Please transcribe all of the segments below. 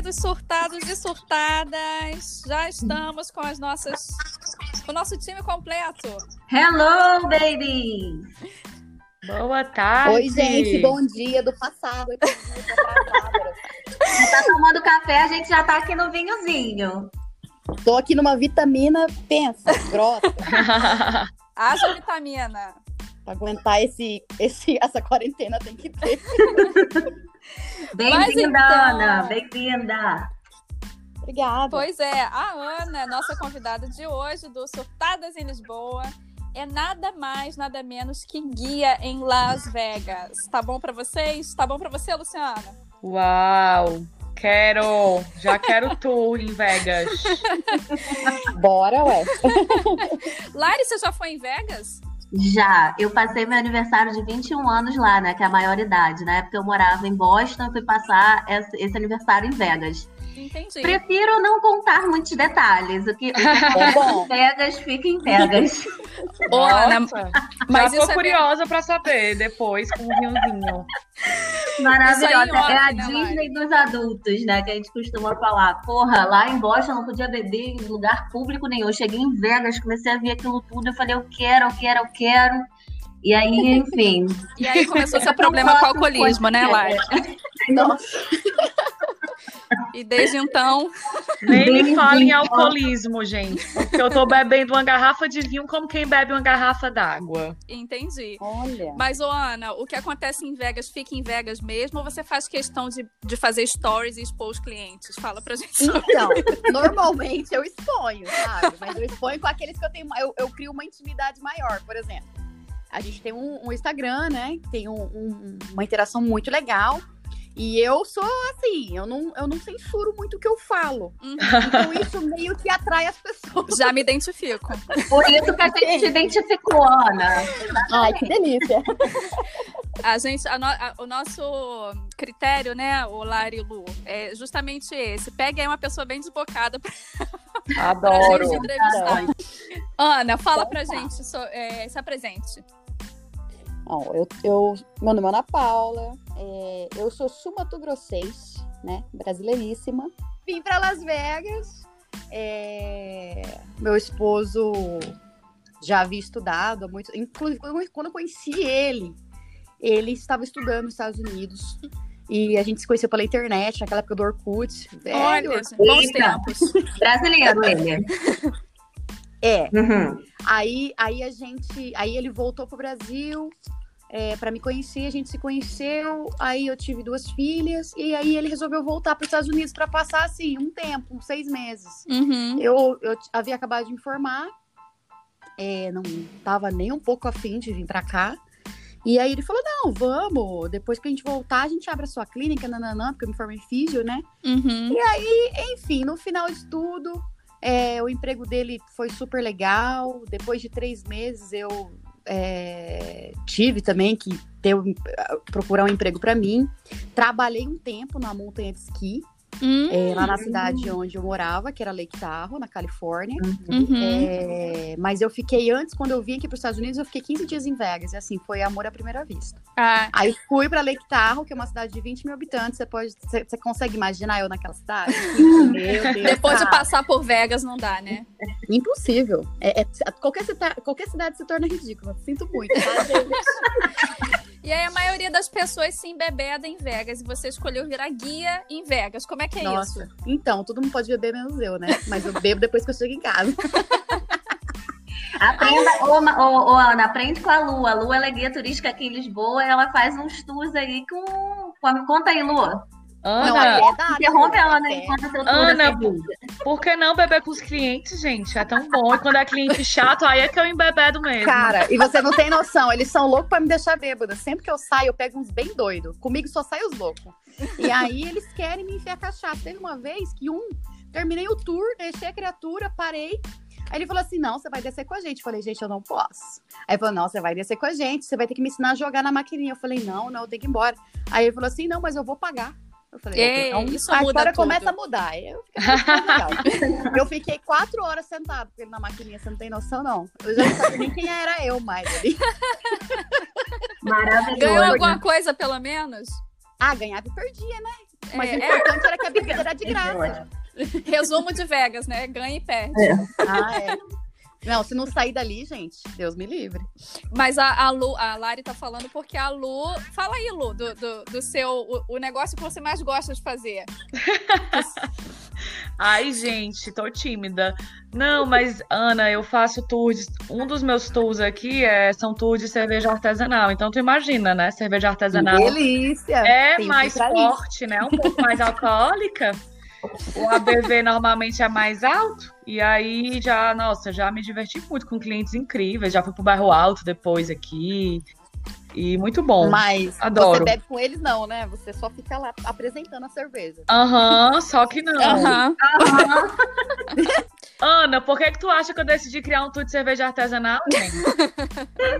queridos surtados e surtadas, já estamos com as nossas, o nosso time completo. Hello, baby! Boa tarde! Oi, gente, bom dia do passado. Tá tomando café, a gente já tá aqui no vinhozinho. Tô aqui numa vitamina, pensa, grossa. Haja vitamina. Pra aguentar esse, esse, essa quarentena tem que ter. Bem-vinda, então... Ana! Bem-vinda! Obrigada. Pois é, a Ana, nossa convidada de hoje do Surtadas em Lisboa, é nada mais, nada menos que guia em Las Vegas. Tá bom para vocês? Tá bom para você, Luciana? Uau! Quero! Já quero tour em Vegas. Bora, ué. Lari, você já foi em Vegas? Já, eu passei meu aniversário de 21 anos lá, né? Que é a maioridade. Na época eu morava em Boston, fui passar esse aniversário em Vegas. Entendi. Prefiro não contar muitos detalhes. O que, o que é bom. fica em Vegas. Ô, Ana, mas já tô curiosa é... para saber depois com o vinhozinho. Maravilhosa. É a né, Disney dos adultos, né? Que a gente costuma falar. Porra, lá em Boston eu não podia beber em lugar público nenhum. Eu cheguei em Vegas, comecei a ver aquilo tudo. Eu falei, eu quero, eu quero, eu quero. E aí, enfim. E aí começou seu problema com o alcoolismo, né, Lara? Nossa. E desde então. Nem me fale em alcoolismo, gente. Porque eu tô bebendo uma garrafa de vinho como quem bebe uma garrafa d'água. Entendi. Olha. Mas, ô Ana, o que acontece em Vegas fica em Vegas mesmo ou você faz questão de, de fazer stories e expor os clientes? Fala pra gente. Então, normalmente eu exponho, sabe? Mas eu exponho com aqueles que eu tenho. Eu, eu crio uma intimidade maior, por exemplo. A gente tem um, um Instagram, né? Tem um, um, uma interação muito legal. E eu sou assim, eu não, eu não censuro muito o que eu falo. Uhum. Então isso meio que atrai as pessoas. Já me identifico. Por isso que a gente se identificou, Ana. Ai, que delícia. A gente, a no, a, o nosso critério, né, o Lari Lu, é justamente esse. Pega aí uma pessoa bem desbocada pra, Adoro. pra gente entrevistar. Ana, fala pra gente, so, é, se apresente. Bom, eu, eu, meu nome é Ana Paula, é, eu sou sumatogrossense, né, brasileiríssima. Vim para Las Vegas, é, meu esposo já havia estudado, muito, inclusive quando eu conheci ele, ele estava estudando nos Estados Unidos. E a gente se conheceu pela internet, naquela época do Orkut. Velho, Olha, bons tempos. Brasileiro ele. É. Uhum. Aí, aí a gente. Aí ele voltou pro Brasil é, para me conhecer, a gente se conheceu, aí eu tive duas filhas, e aí ele resolveu voltar para os Estados Unidos para passar, assim, um tempo, uns seis meses. Uhum. Eu, eu havia acabado de informar, é, não estava nem um pouco afim de vir para cá, e aí ele falou, não, vamos, depois que a gente voltar, a gente abre a sua clínica, nananã, porque eu me formei em físio, né? Uhum. E aí, enfim, no final de tudo, é, o emprego dele foi super legal, depois de três meses eu é, tive também que ter, procurar um emprego para mim. Trabalhei um tempo na montanha de esqui, Hum, é, lá na cidade onde eu morava, que era Lake Tahoe, na Califórnia. Uhum. É, mas eu fiquei antes, quando eu vim aqui para os Estados Unidos, eu fiquei 15 dias em Vegas. E assim, foi amor à primeira vista. Ah. Aí fui para Lake Tahoe, que é uma cidade de 20 mil habitantes. Você pode, você, você consegue imaginar eu naquela cidade? Deus, Depois de passar por Vegas, não dá, né? Impossível. É, é, qualquer, qualquer cidade se torna ridícula. Sinto muito, tá? E aí a maioria das pessoas se embebeda em Vegas e você escolheu virar guia em Vegas. Como é que é Nossa. isso? Então, todo mundo pode beber menos eu, né? Mas eu bebo depois que eu chego em casa. Aprenda, ô, ô, ô, Ana, aprende com a Lu. A Lu ela é guia turística aqui em Lisboa, ela faz uns tours aí com. com conta aí, Lu. Ana, não, é interrompe a Ana enquanto seu Ana, por que não beber com os clientes, gente? É tão bom. E quando é cliente chato, aí é que eu embebedo mesmo. Cara, e você não tem noção, eles são loucos pra me deixar bêbada. Sempre que eu saio, eu pego uns bem doidos. Comigo só sai os loucos. E aí eles querem me enfiar cachaça. Teve uma vez que um, terminei o tour, deixei a criatura, parei. Aí ele falou assim: não, você vai descer com a gente. Eu falei, gente, eu não posso. Aí ele falou: não, você vai descer com a gente, você vai ter que me ensinar a jogar na maquininha. Eu falei, não, não, eu tenho que ir embora. Aí ele falou assim: não, mas eu vou pagar. Eu falei, Ei, então, isso a muda história tudo. começa a mudar. Eu fiquei, eu fiquei quatro horas sentado com ele na maquininha, você não tem noção, não. Eu já não sabia nem quem era eu mais ali. Maravilhoso. Ganhou alguma coisa, pelo menos? Ah, ganhava e perdia, né? Mas É, o importante era que a bebida era de graça. Resumo de Vegas, né? Ganha e perde. É. Ah, é. Não, se não sair dali, gente, Deus me livre. Mas a, a Lu, a Lari tá falando porque a Lu. Fala aí, Lu, do, do, do seu. O, o negócio que você mais gosta de fazer. Ai, gente, tô tímida. Não, mas, Ana, eu faço tours. Um dos meus tours aqui é, são tours de cerveja artesanal. Então, tu imagina, né? Cerveja artesanal Delícia! é Tem que mais forte, né? Um pouco mais alcoólica. O ABV normalmente é mais alto. E aí já, nossa, já me diverti muito com clientes incríveis. Já fui pro bairro alto depois aqui. E muito bom. Mas Adoro. você bebe com eles, não, né? Você só fica lá apresentando a cerveja. Aham, só que não. Aham. Aham. Ana, por que que tu acha que eu decidi criar um tour de cerveja artesanal?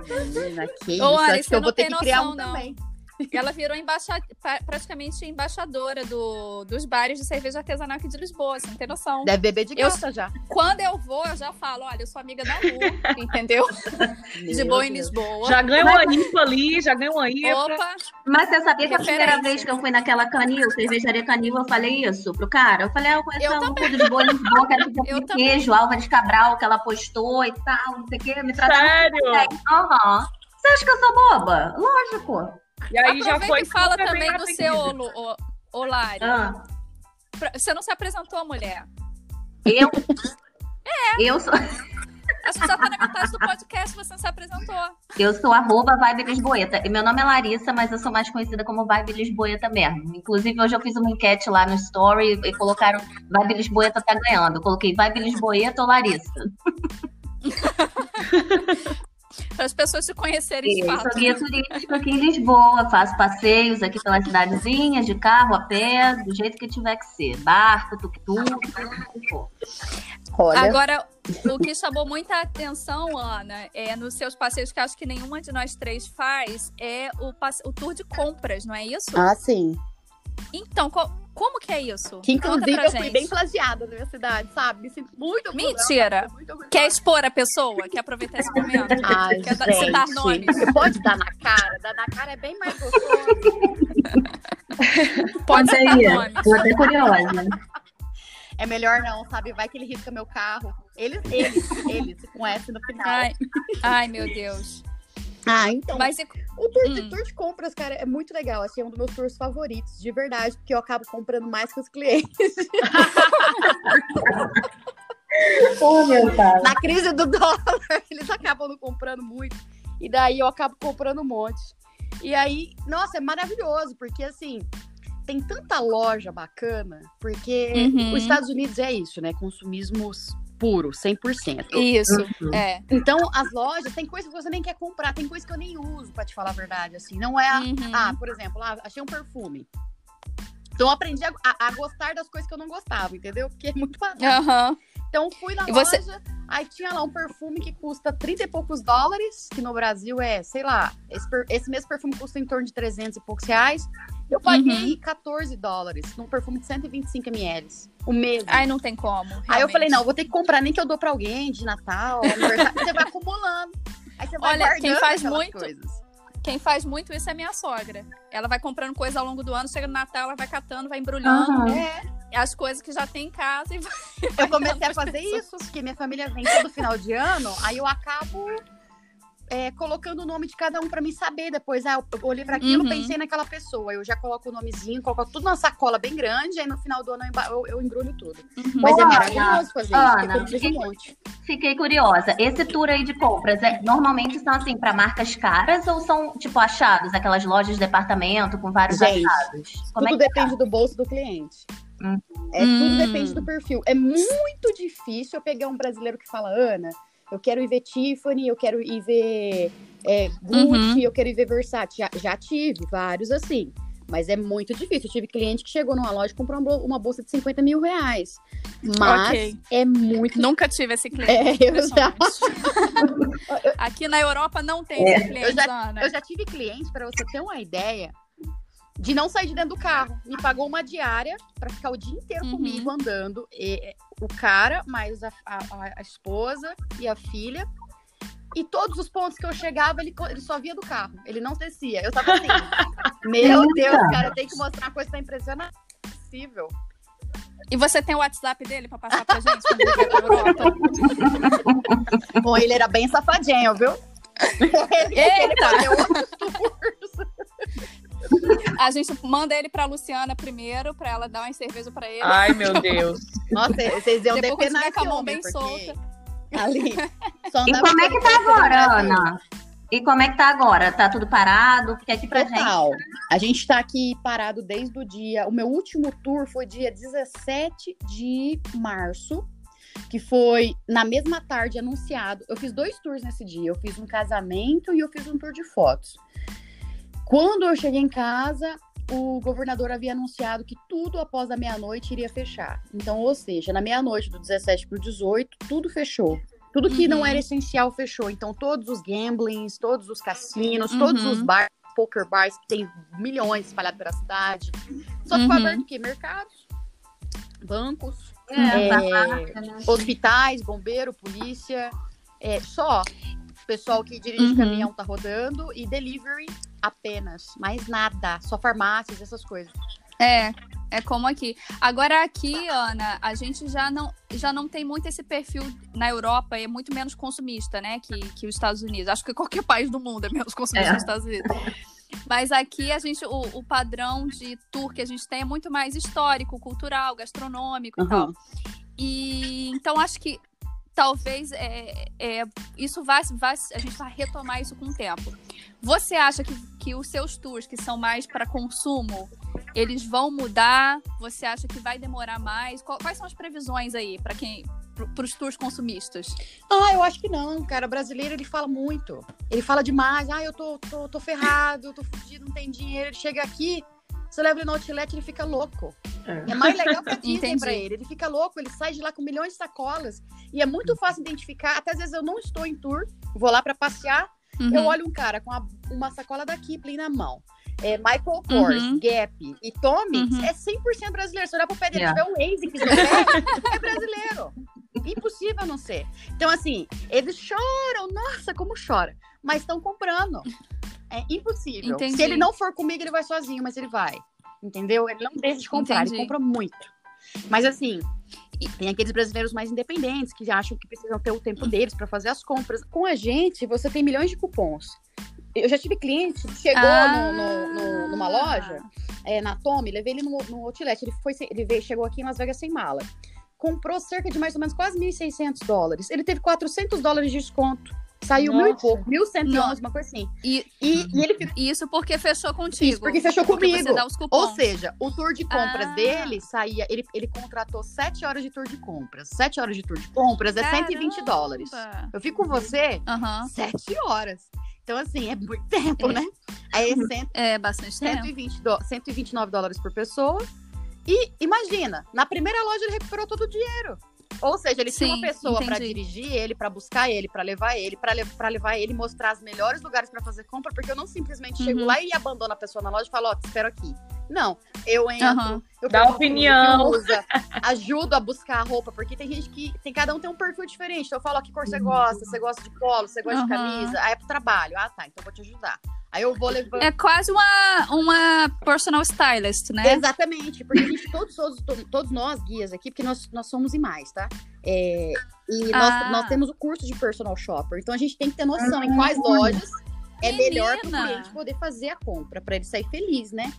Menina, que Ô, isso. Ari, Acho que você eu não vou ter tem que criar noção, um não. também. Ela virou embaixa... pra- praticamente embaixadora do, dos bares de cerveja artesanal aqui de Lisboa, você não tem noção. Deve beber de Eu- graça já. Quando eu vou, eu já falo, olha, eu sou amiga da Lu, entendeu? De Meu boa em Deus. Lisboa. Já ganho uma IPA ali, já ganho uma IPA. Opa, Mas você sabia que a primeira vez que eu fui naquela canil, cervejaria canil, eu falei isso pro cara? Eu falei, ah, eu conheço Eu um tudo de boa em Lisboa, quero que Eu eu queijo, Álvares Cabral, que ela postou e tal, não sei o quê, me trataram Sério? Aham. Você acha que eu sou boba? Lógico. E aí já aproveita foi e fala também do seu, ô, Lari. Ah, Você não se apresentou, mulher. eu? Eu sou, Acho que já tá na metade do podcast, você não se apresentou. eu sou arroba Vibe Lisboeta. E meu nome é Larissa, mas eu sou mais conhecida como Vibe Lisboeta mesmo. Inclusive, hoje eu fiz uma enquete lá no Story e colocaram Vibe Lisboeta tá ganhando. Eu coloquei Vibe Lisboeta ou Larissa. Para as pessoas te conhecerem de Eu fato. sou guia turística aqui em Lisboa, faço passeios aqui pelas cidadezinhas, de carro, a pé, do jeito que tiver que ser. Barco, tuk-tuk, o que for. Olha, Agora, o que chamou muita atenção, Ana, é nos seus passeios, que acho que nenhuma de nós três faz, é o, passe- o tour de compras, não é isso? ah, sim. Então, co- como que é isso? Que Conta inclusive pra eu fui gente. bem plagiada na minha cidade, sabe? Me sinto muito orgulhosa, Mentira. muito orgulhosa. Quer expor a pessoa? Quer aproveitar esse momento? Ai, Quer dar- gente. citar nomes? Você pode dar na cara? Dar na cara é bem mais gostoso. Pode aí, nomes. Tô até curiosa. É melhor não, sabe? Vai que ele risca meu carro. Eles, eles, eles, com S no final. Ai, ai, meu Deus. Ah, então. Mas e- O tour de, Hum. tour de compras, cara, é muito legal. Assim, é um dos meus tours favoritos, de verdade, porque eu acabo comprando mais que os clientes. Meu. Na crise do dólar, eles acabam não comprando muito. E daí eu acabo comprando um monte. E aí, nossa, é maravilhoso, porque assim, tem tanta loja bacana, porque Uhum. os Estados Unidos é isso, né? Consumismo puro, 100%. isso, Uhum. é. Então, as lojas, tem coisa que você nem quer comprar, tem coisa que eu nem uso, pra te falar a verdade, assim. Não é a, Uhum. ah, por exemplo, ah, achei um perfume. Então eu aprendi a, a- a gostar das coisas que eu não gostava, entendeu? Porque é muito barato. Aham. Então fui na E você- loja, aí tinha lá um perfume que custa 30 e poucos dólares, que no Brasil é, sei lá, esse, per- esse mesmo perfume custa em torno de 300 e poucos reais. Eu paguei Uhum. 14 dólares num perfume de 125 ml. O mesmo. Ai, não tem como. Aí eu realmente. falei, não, vou ter que comprar nem que eu dou pra alguém de Natal, aniversário. você vai acumulando. Aí você vai Olha, quem faz muito- coisas. Quem faz muito isso é minha sogra. Ela vai comprando coisa ao longo do ano, chega no Natal, ela vai catando, vai embrulhando Aham. É, as coisas que já tem em casa e vai. eu comecei a fazer pessoas. isso, porque minha família vem todo final de ano, aí eu acabo é, colocando o nome de cada um pra mim saber depois. Ah, eu olhei pra aquilo, Uhum. pensei naquela pessoa. Eu já coloco o nomezinho, coloco tudo numa sacola bem grande, aí no final do ano eu, eu, eu embrulho tudo. Mas é maravilhoso fazer isso, Ana, porque eu preciso um fiquei- monte. Fiquei curiosa. Esse tour aí de compras, é, normalmente são assim, para marcas caras ou são, tipo, achados? Aquelas lojas de departamento com vários Gente, achados? Como é tudo que depende do bolso do cliente. Hum. É, tudo Hum. depende do perfil. É muito difícil eu pegar um brasileiro que fala, Ana, eu quero ir ver Tiffany, eu quero ir ver é, Gucci, Uhum. eu quero ir ver Versace. Já, já tive vários assim. Mas é muito difícil. Eu tive cliente que chegou numa loja e comprou uma bol- uma bolsa de 50 mil reais. Mas Ok. é muito. Nunca tive esse cliente. É, eu já. Aqui na Europa não tem É. esse cliente, Eu já- Ana. eu já tive cliente, para você ter uma ideia, de não sair de dentro do carro. Me pagou uma diária para ficar o dia inteiro Uhum. comigo andando. E, o cara, mais a, a- a esposa e a filha. E todos os pontos que eu chegava, ele, ele só via do carro. Ele não descia. Eu tava assim, meu. Deus, cara, eu tenho que mostrar uma coisa pra impressionar. possível. E você tem o WhatsApp dele para passar pra gente quando ele? Bom, ele era bem safadinho, viu? Eita! A gente manda ele pra Luciana primeiro, pra ela dar uma cerveja pra ele. Ai, meu Deus. Nossa, vocês iam Depois depenar com a esse mão homem, bem porque solta. Ali. E como é que tá agora, Ana? E como é que tá agora? Tá tudo parado? Porque aqui pra gente. Total. A gente tá aqui parado desde o dia. O meu último tour foi dia 17 de março, que foi na mesma tarde anunciado. Eu fiz dois tours nesse dia. Eu fiz um casamento e eu fiz um tour de fotos. Quando eu cheguei em casa, o governador havia anunciado que tudo após a meia-noite iria fechar. Então, ou seja, na meia-noite do 17 para o 18, tudo fechou. Tudo que não Uhum. era essencial fechou. Então, todos os gamblings, todos os cassinos, Uhum. todos os bars, poker bars, que tem milhões espalhados pela cidade. Só ficou Uhum. aberto o quê? Mercados, bancos, É, É, né? hospitais, bombeiro, polícia. É, só. Pessoal que dirige Uhum. caminhão tá rodando e delivery apenas. Mais nada. Só farmácias, essas coisas. É, é como aqui. Agora aqui, Ana, a gente já não, já não tem muito esse perfil na Europa, é muito menos consumista, né, que, que os Estados Unidos. Acho que qualquer país do mundo é menos consumista É. que os Estados Unidos. Mas aqui a gente, o, o padrão de tour que a gente tem é muito mais histórico, cultural, gastronômico e tal. Uhum. E então acho que talvez é, é, isso vai, vai, a gente vai retomar isso com o tempo. Você acha que, que os seus tours, que são mais para consumo, eles vão mudar? Você acha que vai demorar mais? Quais são as previsões aí para quem para os tours consumistas? Ah, eu acho que não, cara. O brasileiro, ele fala muito. Ele fala demais. Ah, eu tô, tô, tô ferrado, eu tô fudido, não tem dinheiro. Ele chega aqui, você leva ele no outlet, ele fica louco. É mais legal pra Disney pra ele. Ele fica louco, ele sai de lá com milhões de sacolas. E é muito fácil identificar. Até às vezes eu não estou em tour, vou lá pra passear. Uhum. Eu olho um cara com a- uma sacola da Kipling na mão. É, Michael Kors, Uhum. Gap e Tommy Uhum. é 100% brasileiro. Se olhar pro pé dele, Yeah. tiver um ASICS no pé, é brasileiro. Impossível não ser. Então, assim, eles choram. Nossa, como chora. Mas estão comprando. É impossível. Entendi. Se ele não for comigo, ele vai sozinho, mas ele vai. Entendeu? Ele não deixa de comprar, Entendi. ele compra muito. Mas assim, tem aqueles brasileiros mais independentes que acham que precisam ter o tempo deles para fazer as compras. Com a gente, você tem milhões de cupons. Eu já tive cliente que chegou Ah. no- no- no- numa loja, é, na Tommy, levei ele no, no outlet. Ele, foi, ele veio, chegou aqui em Las Vegas sem mala. Comprou cerca de mais ou menos quase 1.600 dólares. Ele teve 400 dólares de desconto. Saiu mil e Nossa. pouco, 1.111, Nossa. uma coisa assim. E E, e ele ficou. isso porque fechou contigo. Isso, porque fechou Porque comigo. Ou seja, o tour de compras Ah. dele saía. Ele, ele contratou 7 horas de tour de compras. 7 horas de tour de compras é 120 Caramba! dólares. Eu fico com você Aham. 7 horas. Então, assim, é muito tempo, É. né? Aí é 100, É bastante tempo. 120 dó- 129 dólares por pessoa. E imagina, na primeira loja ele recuperou todo o dinheiro. Ou seja, ele tinha Sim, uma pessoa para dirigir ele, para buscar ele, para levar ele, para levar ele, mostrar os melhores lugares para fazer compra, porque eu não simplesmente chego Uhum. lá e abandono a pessoa na loja e falo, ó, te espero aqui. Não, eu entro, Aham. eu Dá opinião. usa, ajudo a buscar a roupa, porque tem gente que tem cada um tem um perfil diferente. Então eu falo ó, que cor você gosta, você gosta de polo, você gosta de Uhum. camisa, aí é pro trabalho. Ah, tá, então eu vou te ajudar. Aí eu vou levando É quase uma, uma personal stylist, né? Exatamente, porque a gente, todos, todos, todos nós guias aqui, porque nós, nós somos e mais, tá? É, e nós, Ah. nós temos o curso de personal shopper, então a gente tem que ter noção em quais lojas é melhor para o Menina! cliente poder fazer a compra, para ele sair feliz, né?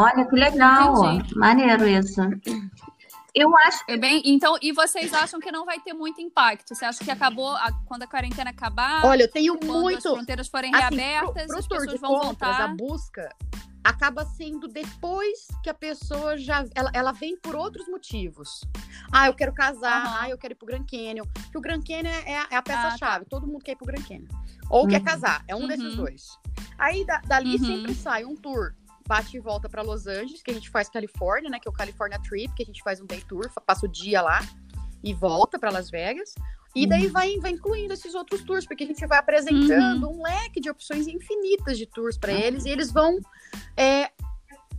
Olha que legal. Entendi. Maneiro isso. Eu acho É bem, então, e vocês acham que não vai ter muito impacto? Você acha que acabou a- quando a quarentena acabar? Olha, eu tenho quando as muito. fronteiras forem Assim, reabertas, pro, pro as pessoas vão compras, a voltar. busca acaba sendo depois que a pessoa já. Ela, ela vem por outros motivos. Ah, eu quero casar, Aham. ah, eu quero ir pro Grand Canyon. Que o Grand Canyon é a, é a Ah, peça-chave. Todo mundo quer ir pro Grand Canyon. Ou quer Uhum. casar. É um Uhum. desses dois. Aí da- dali Uhum. sempre sai um tour. Bate e volta para Los Angeles, que a gente faz Califórnia, né? Que é o California Trip, que a gente faz um day tour, passa o dia lá e volta para Las Vegas. E daí vai, vai incluindo esses outros tours, porque a gente vai apresentando um leque de opções infinitas de tours para eles, e eles vão é,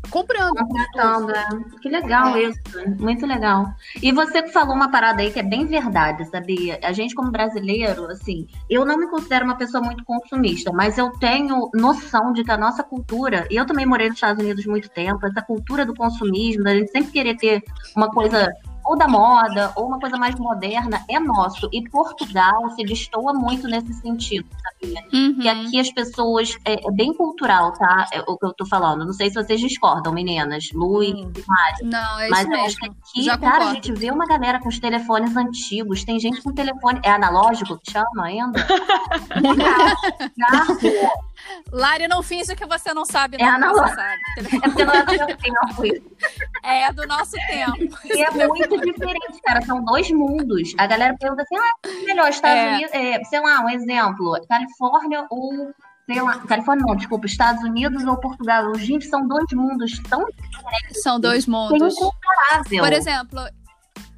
comprando. Contratando, é. Que legal é. isso, muito legal. E você falou uma parada aí que é bem verdade, sabia? A gente como brasileiro, assim, eu não me considero uma pessoa muito consumista, mas eu tenho noção de que a nossa cultura, e eu também morei nos Estados Unidos muito tempo, essa cultura do consumismo, da gente sempre querer ter uma coisa ou da moda, ou uma coisa mais moderna, é nosso. E Portugal se destoa muito nesse sentido, sabia? Uhum. Que aqui as pessoas. É, é, bem cultural, tá? É o que eu tô falando. Não sei se vocês discordam, meninas. Lu e hum. Mário. Não, é Mas isso mesmo. acho que aqui, Já cara, concordo. a gente vê uma galera com os telefones antigos. Tem gente com telefone. É analógico que chama ainda? Lari, não finge que você não sabe. Não, é analógico. É porque não é do meu tempo. É do nosso tempo. E é muito diferente, cara. São dois mundos. A galera pergunta assim: ah, é melhor, Estados é. Unidos, é, sei lá, um exemplo, Califórnia ou. Sei lá, Califórnia não, desculpa, Estados Unidos ou Portugal. Gente, são dois mundos tão diferentes. São dois mundos. Incomparável. Por exemplo,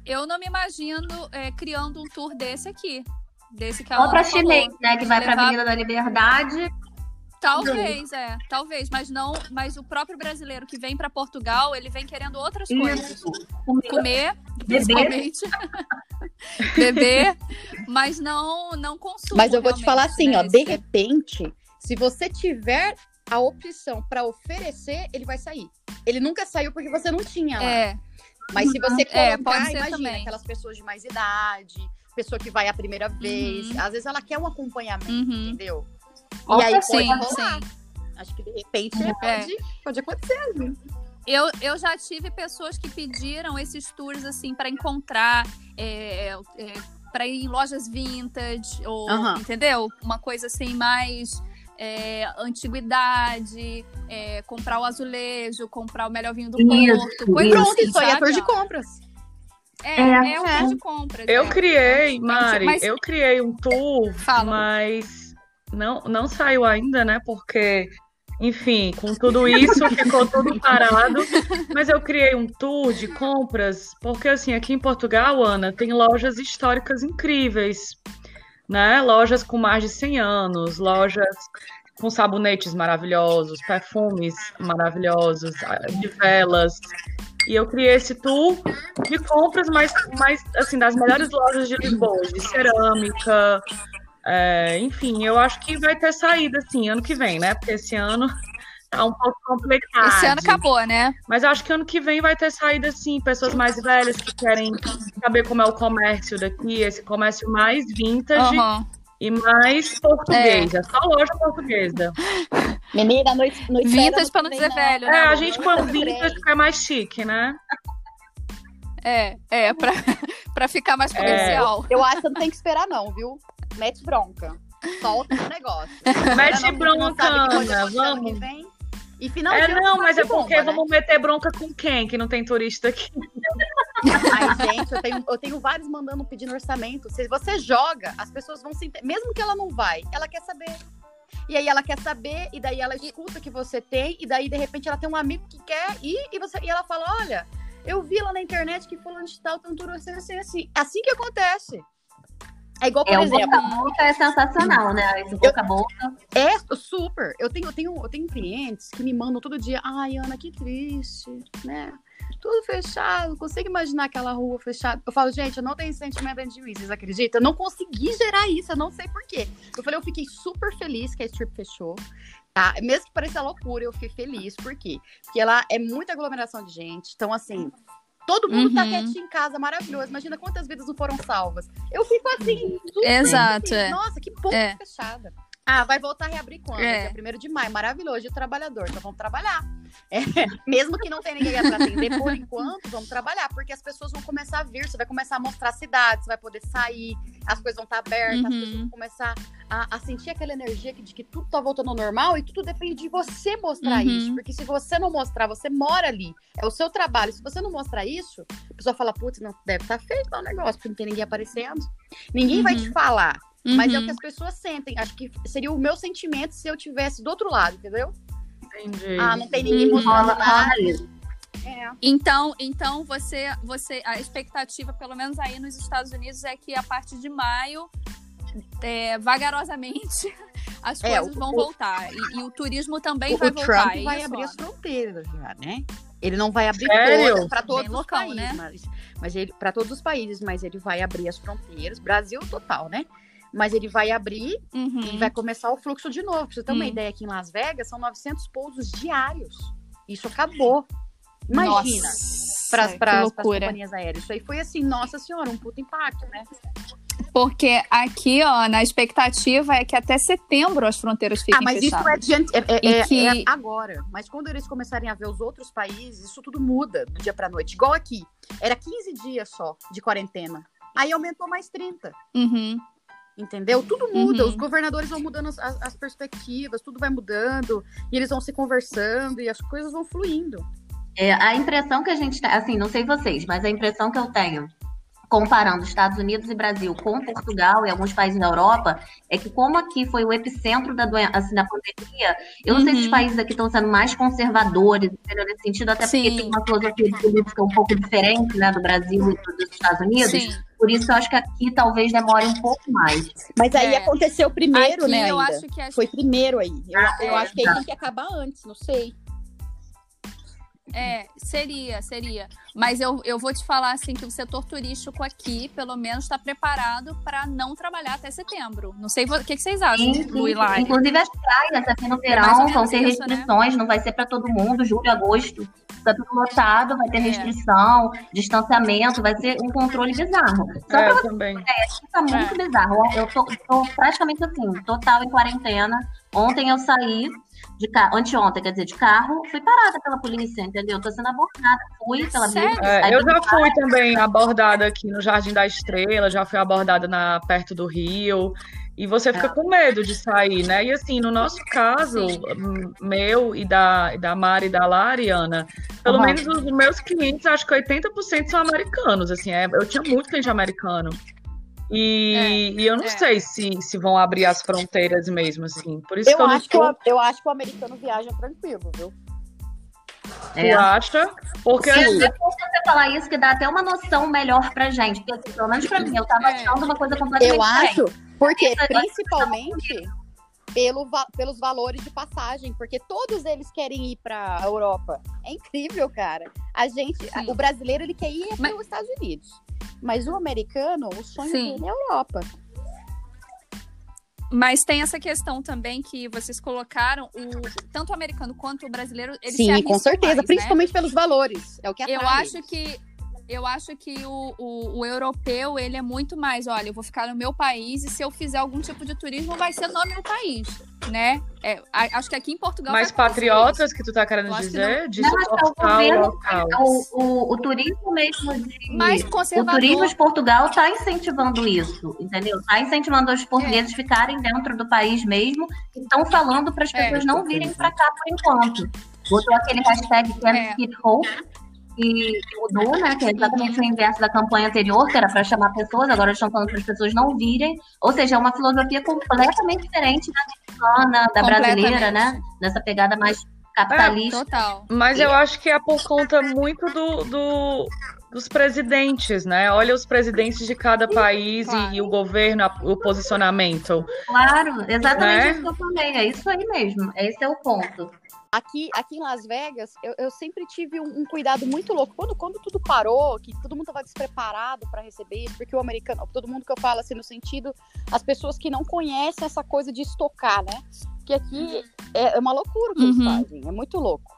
eu não me imagino é, criando um tour desse aqui. Desse que a Outra chinês, né? Que vai levar... pra Avenida da Liberdade Talvez, é, talvez, mas não, mas o próprio brasileiro que vem para Portugal, ele vem querendo outras Isso. coisas. Comer, Comer principalmente. Beber, mas não não consumir. Mas eu vou te falar assim, né? ó, de repente, se você tiver a opção para oferecer, ele vai sair. Ele nunca saiu porque você não tinha lá. É. Mas se você é, colocar, é, imagina, também. aquelas pessoas de mais idade, pessoa que vai a primeira vez, uhum. às vezes ela quer um acompanhamento, uhum. entendeu? E aí sim, sim. Acho que de repente é. pode, pode acontecer. Né? Eu, eu já tive pessoas que pediram esses tours assim para encontrar, é, é, para ir em lojas vintage, ou uhum. entendeu? Uma coisa assim mais é, antiguidade, é, comprar o azulejo, comprar o melhor vinho do isso, Porto, coisa Pronto, assim, isso aí é tour de compras. É, é, é um tour de compras. Eu é. criei, Mari, mas... eu criei um tour, Fala. mas não, não saiu ainda, né? Porque, enfim, com tudo isso ficou tudo parado. Mas eu criei um tour de compras, porque assim, aqui em Portugal, Ana, tem lojas históricas incríveis, né? Lojas com mais de 100 anos, lojas com sabonetes maravilhosos, perfumes maravilhosos, de velas. E eu criei esse tour de compras, mas, mas assim, das melhores lojas de Lisboa, de cerâmica, é, enfim, eu acho que vai ter saída, assim, ano que vem, né? Porque esse ano tá um pouco complicado. Esse ano acabou, né? Mas eu acho que ano que vem vai ter saída, sim, pessoas mais velhas que querem saber como é o comércio daqui, esse comércio mais vintage. Uhum. E mais português, é. é só loja portuguesa. Menina, noite, noite Vintage pra não dizer velho, né? É, a gente põe vintage fica mais chique, né? É, é, pra, pra ficar mais é. comercial. É. Eu acho que não tem que esperar, não, viu? Mete bronca. Solta o negócio. Mete bronca, Ana. Vamos. E finalmente. É, não, mas é porque bomba, vamos né? meter bronca com quem que não tem turista aqui? Ai, gente, eu tenho, eu tenho vários mandando pedindo orçamento. Se você joga, as pessoas vão se. Mesmo que ela não vai, ela quer saber. E aí ela quer saber, e daí ela escuta que você tem, e daí de repente ela tem um amigo que quer ir, e, você, e ela fala: Olha, eu vi lá na internet que fulano de tal tem um tour assim, assim, assim. Assim que acontece. É igual, por é, exemplo. O boca a boca é sensacional, né? Esse boca a boca. É, super. Eu tenho, eu, tenho, eu tenho clientes que me mandam todo dia. Ai, Ana, que triste, né? Tudo fechado. Consigo imaginar aquela rua fechada. Eu falo, gente, eu não tenho sentimento de mim, vocês acreditam? Eu não consegui gerar isso, eu não sei porquê. Eu falei, eu fiquei super feliz que a strip fechou. Tá? Mesmo que pareça loucura, eu fiquei feliz. Por quê? Porque ela é muita aglomeração de gente. Então, assim, Todo mundo tá uhum. tá quietinho em casa, maravilhoso. Imagina quantas vidas não foram salvas. Eu fico assim, Exato. Assim, é. Nossa, que porra é. fechada. Ah, vai voltar a reabrir quando? É. Dia 1 de maio. Maravilhoso. E o trabalhador? Então vamos trabalhar. É, mesmo que não tenha ninguém para atender por enquanto, vamos trabalhar, porque as pessoas vão começar a vir, você vai começar a mostrar a cidade, você vai poder sair, as coisas vão estar tá abertas, uhum. as pessoas vão começar a, a, sentir aquela energia de que tudo tá voltando ao normal e tudo depende de você mostrar uhum. isso. Porque se você não mostrar, você mora ali, é o seu trabalho. Se você não mostrar isso, a pessoa fala, putz, não deve estar tá feito o negócio, porque não tem ninguém aparecendo. Ninguém uhum. vai te uhum. Mas é o que uhum. as pessoas sentem. Acho que seria o meu sentimento se eu tivesse do outro lado, entendeu? Entendi. Ah, não tem ninguém mostrando nada. É. Então, então você, você, a expectativa, pelo menos aí nos Estados Unidos, é que a partir de maio, é, vagarosamente, as é, coisas o, vão o, voltar. E, e, o turismo também o, vai voltar. O Trump vai abrir as fronteiras já, né? Ele não vai abrir para todos os países, né? mas, mas ele para todos os países, mas ele vai abrir as fronteiras, Brasil total, né? Mas ele vai abrir uhum. e vai começar o fluxo de novo. Pra você ter uma uhum. ideia, aqui em Las Vegas são 900 pousos diários. Isso acabou. Imagina. Para as companhias aéreas. Isso aí foi assim, nossa senhora, um puto impacto, né? Porque aqui, ó, na expectativa é que até setembro as fronteiras fiquem fechadas. Ah, mas fechadas. isso é, é, é, que... é, agora. Mas quando eles começarem a ver os outros países, isso tudo muda do dia para noite. Igual aqui. Era 15 dias só de quarentena. Aí aumentou mais 30. Uhum. Entendeu? Tudo muda. Uhum. Os governadores vão mudando as, as perspectivas, tudo vai mudando. E eles vão se conversando e as coisas vão fluindo. É, a impressão que a gente tem, assim, não sei vocês, mas a impressão que eu tenho comparando Estados Unidos e Brasil com Portugal e alguns países da Europa, é que como aqui foi o epicentro da doença, assim, da pandemia, eu não sei se os uhum. países aqui estão sendo mais conservadores, entendeu? nesse sentido, até Sim. porque tem uma filosofia política um pouco diferente, né, do Brasil e dos Estados Unidos. Sim. Por isso, eu acho que aqui talvez demore um pouco mais. Mas aí é. aconteceu primeiro, aqui, né? Eu ainda. acho que foi primeiro aí. Eu, ah, eu é, acho que aí tem que acabar antes, não sei. É, seria, seria. Mas eu, eu vou te falar assim que o setor turístico aqui, pelo menos, está preparado para não trabalhar até setembro. Não sei o que, que vocês acham, sim, sim. Inclusive as praias aqui no é verão é vão ter isso, né? restrições, né? não vai ser para todo mundo, julho, agosto. Está tudo lotado, vai ter é. restrição, distanciamento, vai ser um controle bizarro. Só é, pra também. É, tá muito é. bizarro. Eu tô, tô praticamente assim, total em quarentena. Ontem eu saí de carro, anteontem, quer dizer, de carro, fui parada pela polícia, entendeu? Tô sendo abordada, fui pela polícia. É, eu já fui também abordada aqui no Jardim da Estrela, já fui abordada na, perto do Rio. E você fica é. com medo de sair, né? E assim, no nosso caso, Sim. meu e da, da Mari e da Lariana, pelo uhum. menos os meus clientes, acho que 80% são americanos, assim, é, eu tinha muito cliente americano. E, é, e eu não é. sei se, se vão abrir as fronteiras mesmo, assim. Por isso eu que eu acho tô... que eu acho que o americano viaja tranquilo, viu? É. Tu acha? Porque Sim, assim... depois você falar isso, que dá até uma noção melhor pra gente. Porque, assim, pelo menos pra mim, eu tava é. achando uma coisa completamente Eu acho, porque principalmente pelo, pelos valores de passagem, porque todos eles querem ir pra Europa. É incrível, cara. A gente, Sim. o brasileiro, ele quer ir para os Estados Unidos. Mas o americano, o sonho Sim. dele é a Europa. Mas tem essa questão também que vocês colocaram, o, tanto o americano quanto o brasileiro, eles Sim, com certeza, mais, principalmente né? pelos valores. É o que atrai. Eu acho que eu acho que o, o, o, europeu, ele é muito mais, olha, eu vou ficar no meu país e se eu fizer algum tipo de turismo, vai ser no meu país, né? É, acho que aqui em Portugal... Mais patriotas, que tu tá querendo dizer? De suportar o local. O, o, turismo mesmo de... Mais conservador. O turismo de Portugal tá incentivando isso, entendeu? Tá incentivando os portugueses é. ficarem dentro do país mesmo e estão falando para as é. pessoas é. não virem para cá por enquanto. Botou aquele hashtag Can't é. Keep Hope, que mudou, né? Que é exatamente o inverso da campanha anterior, que era para chamar pessoas, agora estão falando para as pessoas não virem. Ou seja, é uma filosofia completamente diferente da americana, da brasileira, né? Dessa pegada mais capitalista. É, total. Mas eu acho que é por conta muito do, do dos presidentes, né? Olha os presidentes de cada país claro. e, e, o governo, o posicionamento. Claro, exatamente né? isso que eu falei. É isso aí mesmo. Esse é o ponto. Aqui, aqui em Las Vegas, eu, eu sempre tive um, um, cuidado muito louco. Quando, quando tudo parou, que todo mundo estava despreparado para receber isso, porque o americano, todo mundo que eu falo assim, no sentido, as pessoas que não conhecem essa coisa de estocar, né? Que aqui é, é uma loucura o que uhum. eles fazem, é muito louco.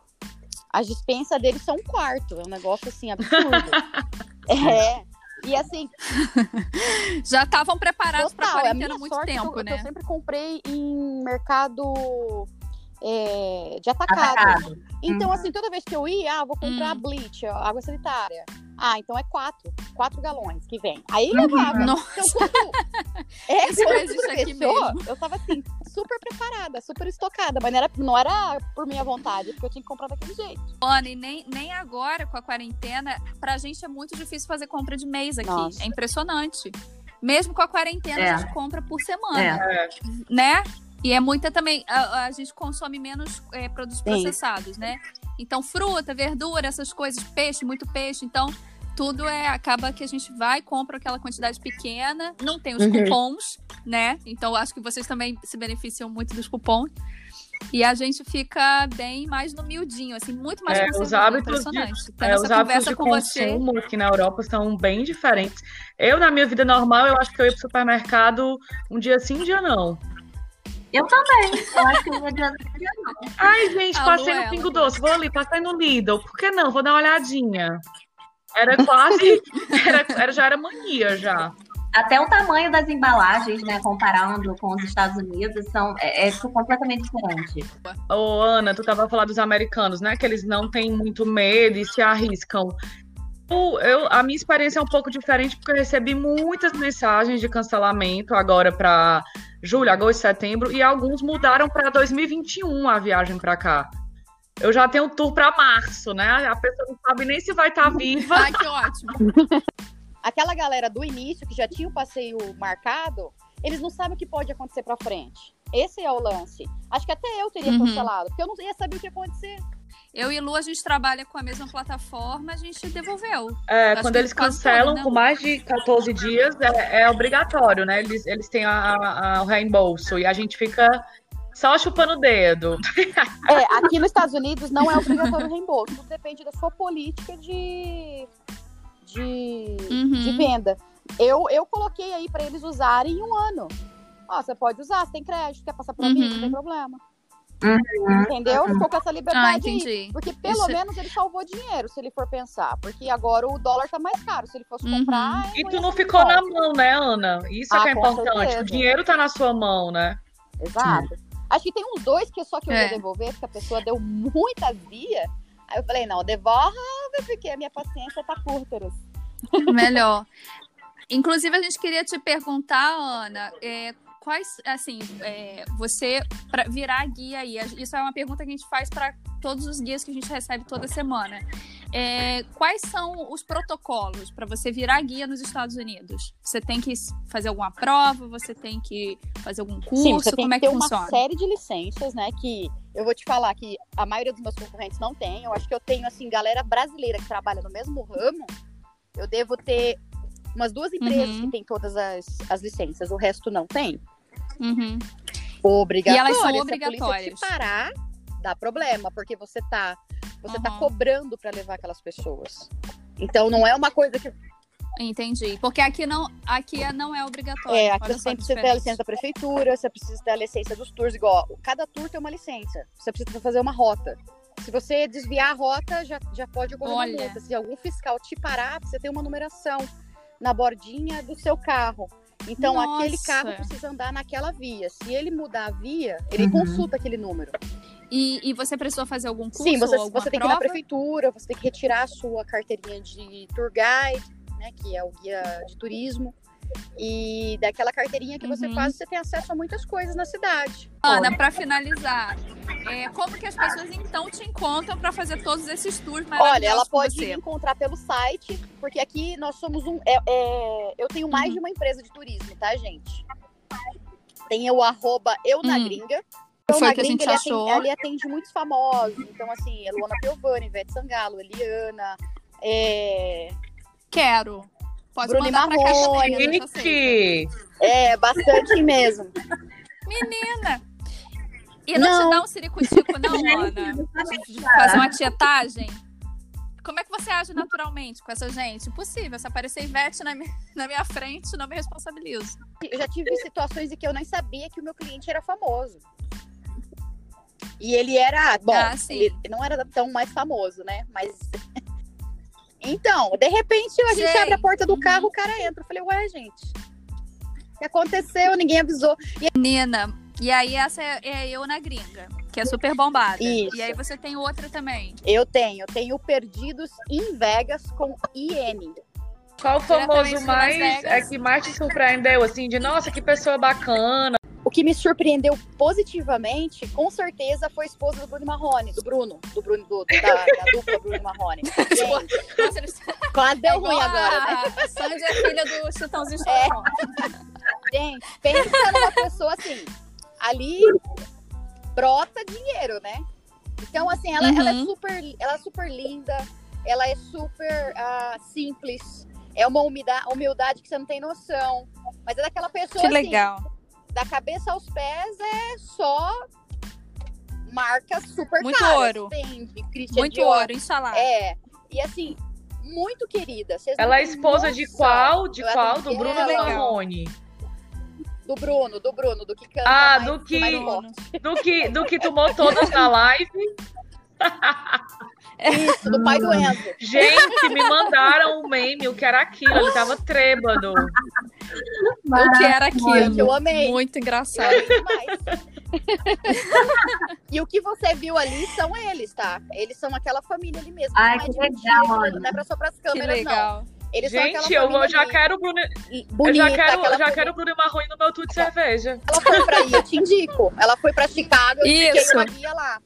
As dispensas deles são um quarto, é um negócio assim absurdo. é. E assim. Já estavam preparados para quarentena há muito é tempo, eu, né? Eu sempre comprei em mercado é, de atacado. atacado. Então, uhum. assim, toda vez que eu ia, ah, vou comprar uhum. bleach, ó, água sanitária. Ah, então é quatro. Quatro galões que vem. Aí uhum. levava. Nossa. Então, quando, é, Isso quando fechou, mesmo. eu tava assim, super preparada, super estocada. Mas não era, não era por minha vontade, porque eu tinha que comprar daquele jeito. Ana, e nem, nem agora, com a quarentena, pra gente é muito difícil fazer compra de mês aqui. Nossa. É impressionante. Mesmo com a quarentena, é. a gente compra por semana. É. Né? E é muita também. A, a gente consome menos é, produtos Sim. processados, né? Então, fruta, verdura, essas coisas, peixe, muito peixe. Então, tudo é acaba que a gente vai compra aquela quantidade pequena, não tem os Uhum. cupons, né? Então acho que vocês também se beneficiam muito dos cupons. E a gente fica bem mais no miudinho, assim, muito mais É, os hábitos de- É, os hábitos de com você. consumo aqui na Europa são bem diferentes. Eu, na minha vida normal, eu acho que eu ia pro supermercado um dia sim, um dia não. Eu também. Eu acho que eu vou dizer. Ai, gente, Alô, passei no ela. Pingo Doce, vou ali, passei no Lidl. Por que não? Vou dar uma olhadinha. Era quase. era, era- já era mania já. Até o tamanho das embalagens, né, comparando com os Estados Unidos, são, é, é completamente diferente. Ô, Ana, tu tava falando dos americanos, né? Que eles não têm muito medo e se arriscam. Eu, eu- a minha experiência é um pouco diferente porque eu recebi muitas mensagens de cancelamento agora para julho, agosto, setembro e alguns mudaram para 2021 a viagem para cá. Eu já tenho um tour para março, né? A pessoa não sabe nem se vai estar viva. Ai, que ótimo. Aquela galera do início que já tinha o passeio marcado, eles não sabem o que pode acontecer pra frente. Esse é o lance. Acho que até eu teria Uhum. cancelado, porque eu não ia saber o que ia acontecer. Eu e Lu, a gente trabalha com a mesma plataforma, a gente devolveu. É, Acho quando eles cancelam né, com mais de 14 dias, é, é obrigatório, né? Eles, eles têm a- a- o reembolso e a gente fica só chupando o dedo. É, aqui nos Estados Unidos não é obrigatório o reembolso. Tudo depende da sua política de, de, Uhum. de venda. Eu, eu coloquei aí pra eles usarem em um ano. Ó, você pode usar, você tem crédito, quer passar por mim, Uhum. não tem problema. Uhum. Entendeu? Ficou com essa Ah, liberdade aí. entendi. Porque pelo Isso- menos ele salvou dinheiro, se ele for pensar. Porque agora o dólar tá mais caro. Se ele fosse Uhum. comprar. E ia tu não ficou na mão, né, Ana? Isso é Ah, que é importante. certeza. O dinheiro tá na sua mão, né? Exato. Acho que tem uns dois que só que eu É. ia devolver, porque a pessoa deu muita via. Aí eu falei, não, devolve, porque a minha paciência tá curta. Melhor. Inclusive, a gente queria te perguntar, Ana, é, quais, assim, é, você, para virar guia aí, isso é uma pergunta que a gente faz para todos os guias que a gente recebe toda semana. É, quais são os protocolos para você virar guia nos Estados Unidos? Você tem que fazer alguma prova? Você tem que fazer algum curso? Sim, você tem Como é que que funciona? uma série de licenças, né? Que eu vou te falar que a maioria dos meus concorrentes não tem. Eu acho que eu tenho, assim, galera brasileira que trabalha no mesmo ramo. Eu devo ter umas duas empresas Uhum. que tem todas as, as licenças, o resto não tem. Uhum. Obrigatórias. E elas são Se a polícia obrigatórias. te parar, dá problema, porque você tá, você tá Uhum. cobrando para levar aquelas pessoas. Então não é uma coisa que Entendi. Porque aqui não, aqui não é obrigatório. é, aqui você tem que ter a licença da prefeitura, você precisa ter a licença dos tours, igual cada tour tem uma licença. Você precisa fazer uma rota. Se você desviar a rota, já, já pode ocorrer Olha. uma multa. Se algum fiscal te parar, você tem uma numeração na bordinha do seu carro. Então, Nossa. aquele carro precisa andar naquela via. Se ele mudar a via, ele Uhum. consulta aquele número. E, e você precisou fazer algum curso Sim, você, ou alguma você tem que ir na prova? prefeitura, você tem que retirar a sua carteirinha de tour guide, né, que é o guia de turismo. E daquela carteirinha que você Uhum. faz, você tem acesso a muitas coisas na cidade. Ana, para finalizar, é, como que as pessoas então te encontram para fazer todos esses tours maravilhosos Olha, ela com pode você? me encontrar pelo site, porque aqui nós somos um. é- é, eu tenho mais Uhum. de uma empresa de turismo, tá, gente? Tem o arroba eu na Hum. gringa. Foi na o que a gente ele achou. atende, ele atende muitos famosos. Então, assim, é Luana Piovani, Ivete Sangalo, Eliana, é, Quero. Pode Bruno mandar pra cá Marrone, também, a gente aceita. Chique! é bastante mesmo. Menina! E não, Não. te dá um ciricutico, não, Ana? Fazer uma tietagem? Como é que você age naturalmente com essa gente? Impossível. Se aparecer Ivete na minha, na minha frente, não me responsabilizo. Eu já tive situações em que eu nem sabia que o meu cliente era famoso. E ele era, bom, Ah, sim. ele não era tão mais famoso, né? Mas. Então, de repente a gente Gente, abre a porta do carro, o cara entra. Eu falei, ué, gente. O que aconteceu? Ninguém avisou. Menina, e aí essa é, é eu na gringa, que é super bombada. Isso. E aí você tem outra também. Eu tenho, eu tenho Perdidos em Vegas com IN. Qual famoso mais é que mais te surpreendeu, assim, de nossa, que pessoa bacana. O que me surpreendeu positivamente, com certeza, foi a esposa do Bruno Marrone, do Bruno, do Bruno, do, da, da dupla Bruno Marrone. Eles... quase deu é ruim agora, né? Sandy é filha do Chitãozinho É. Gente, pensa numa pessoa assim, ali brota dinheiro, né? Então, assim, ela, Uhum. ela é super, ela é super linda, ela é super uh, simples. É uma humildade, humildade que você não tem noção. Mas é daquela pessoa que assim, legal. Da cabeça aos pés é só marcas super Muito caras. ouro. Fendi, Christian Muito Dior. ouro, inshallah. É. E assim, muito querida. Ela é esposa de noção. qual? De Eu qual? Do Bruno ela. Legal. Marrone. Do Bruno, do Bruno, do que canta. Ah, mais- do que-. Do que, do que tomou todas na live. Isso, do pai do Enzo. Gente, me mandaram um meme, o que era aquilo? Ele tava trêbado. O que era aquilo? eu amei. Muito Eu engraçado. e o que você viu ali são eles, tá? Eles são aquela família ali mesmo. Ai, não é que de legal, Ana. não é pra só pras Que câmeras, legal. não. Eles são Gente, aquela eu, vou- já ali, quero o Bruno. Eu bonita, já quero, já quero o Bruno Marrone no meu tudo de cerveja. Ela foi pra aí, eu te indico. Ela foi pra Chicago, eu Isso. fiquei uma guia lá.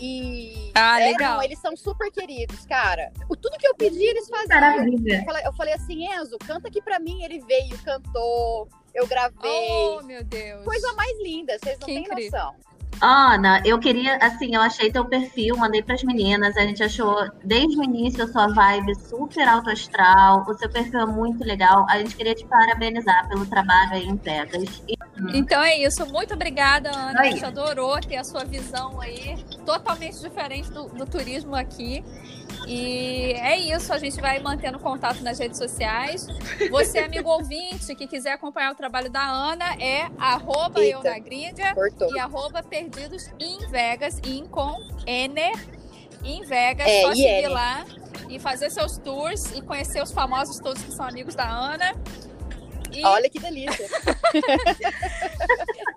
E. Ah, é, legal. eles são super queridos, cara. O- Tudo que eu pedi, eles faziam. Eu falei, eu falei assim, Enzo, canta aqui pra mim. Ele veio, cantou, eu gravei. Oh, meu Deus. Coisa mais linda, vocês não Que têm incrível. noção. Ana, eu queria, assim, eu achei teu perfil, mandei pras meninas, a gente achou desde o início a sua vibe super alto astral, o seu perfil é muito legal, a gente queria te parabenizar pelo trabalho aí em Vegas. E Então é isso. Muito obrigada, Ana. A gente adorou ter a sua visão aí, totalmente diferente do, do turismo aqui. E é isso, a gente vai mantendo contato nas redes sociais. Você, amigo ouvinte, que quiser acompanhar o trabalho da Ana, é arroba eu na gringa e arroba perdidos em Vegas, in com N em Vegas. É, só e seguir lá e fazer seus tours e conhecer os famosos todos que são amigos da Ana. E Olha que delícia.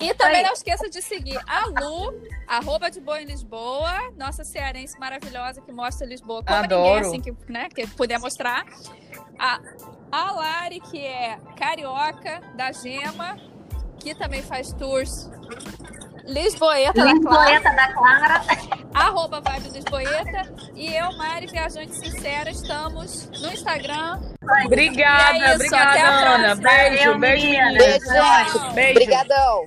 E também Aí. não esqueça de seguir a Lu, arroba de boa em Lisboa, nossa cearense maravilhosa que mostra Lisboa como Adoro. ninguém, assim, que, né, que puder mostrar. A, a Lari, que é carioca, da Gema, que também faz tours Lisboeta da Clara, Lisboeta da Clara, arroba Vibe Lisboeta. E eu, Mari, viajante sincera, estamos no Instagram. Obrigada, é isso, obrigada, Ana. Beijo, beijo, meninas. meninas. Beijo, gente. Beijo. Obrigadão.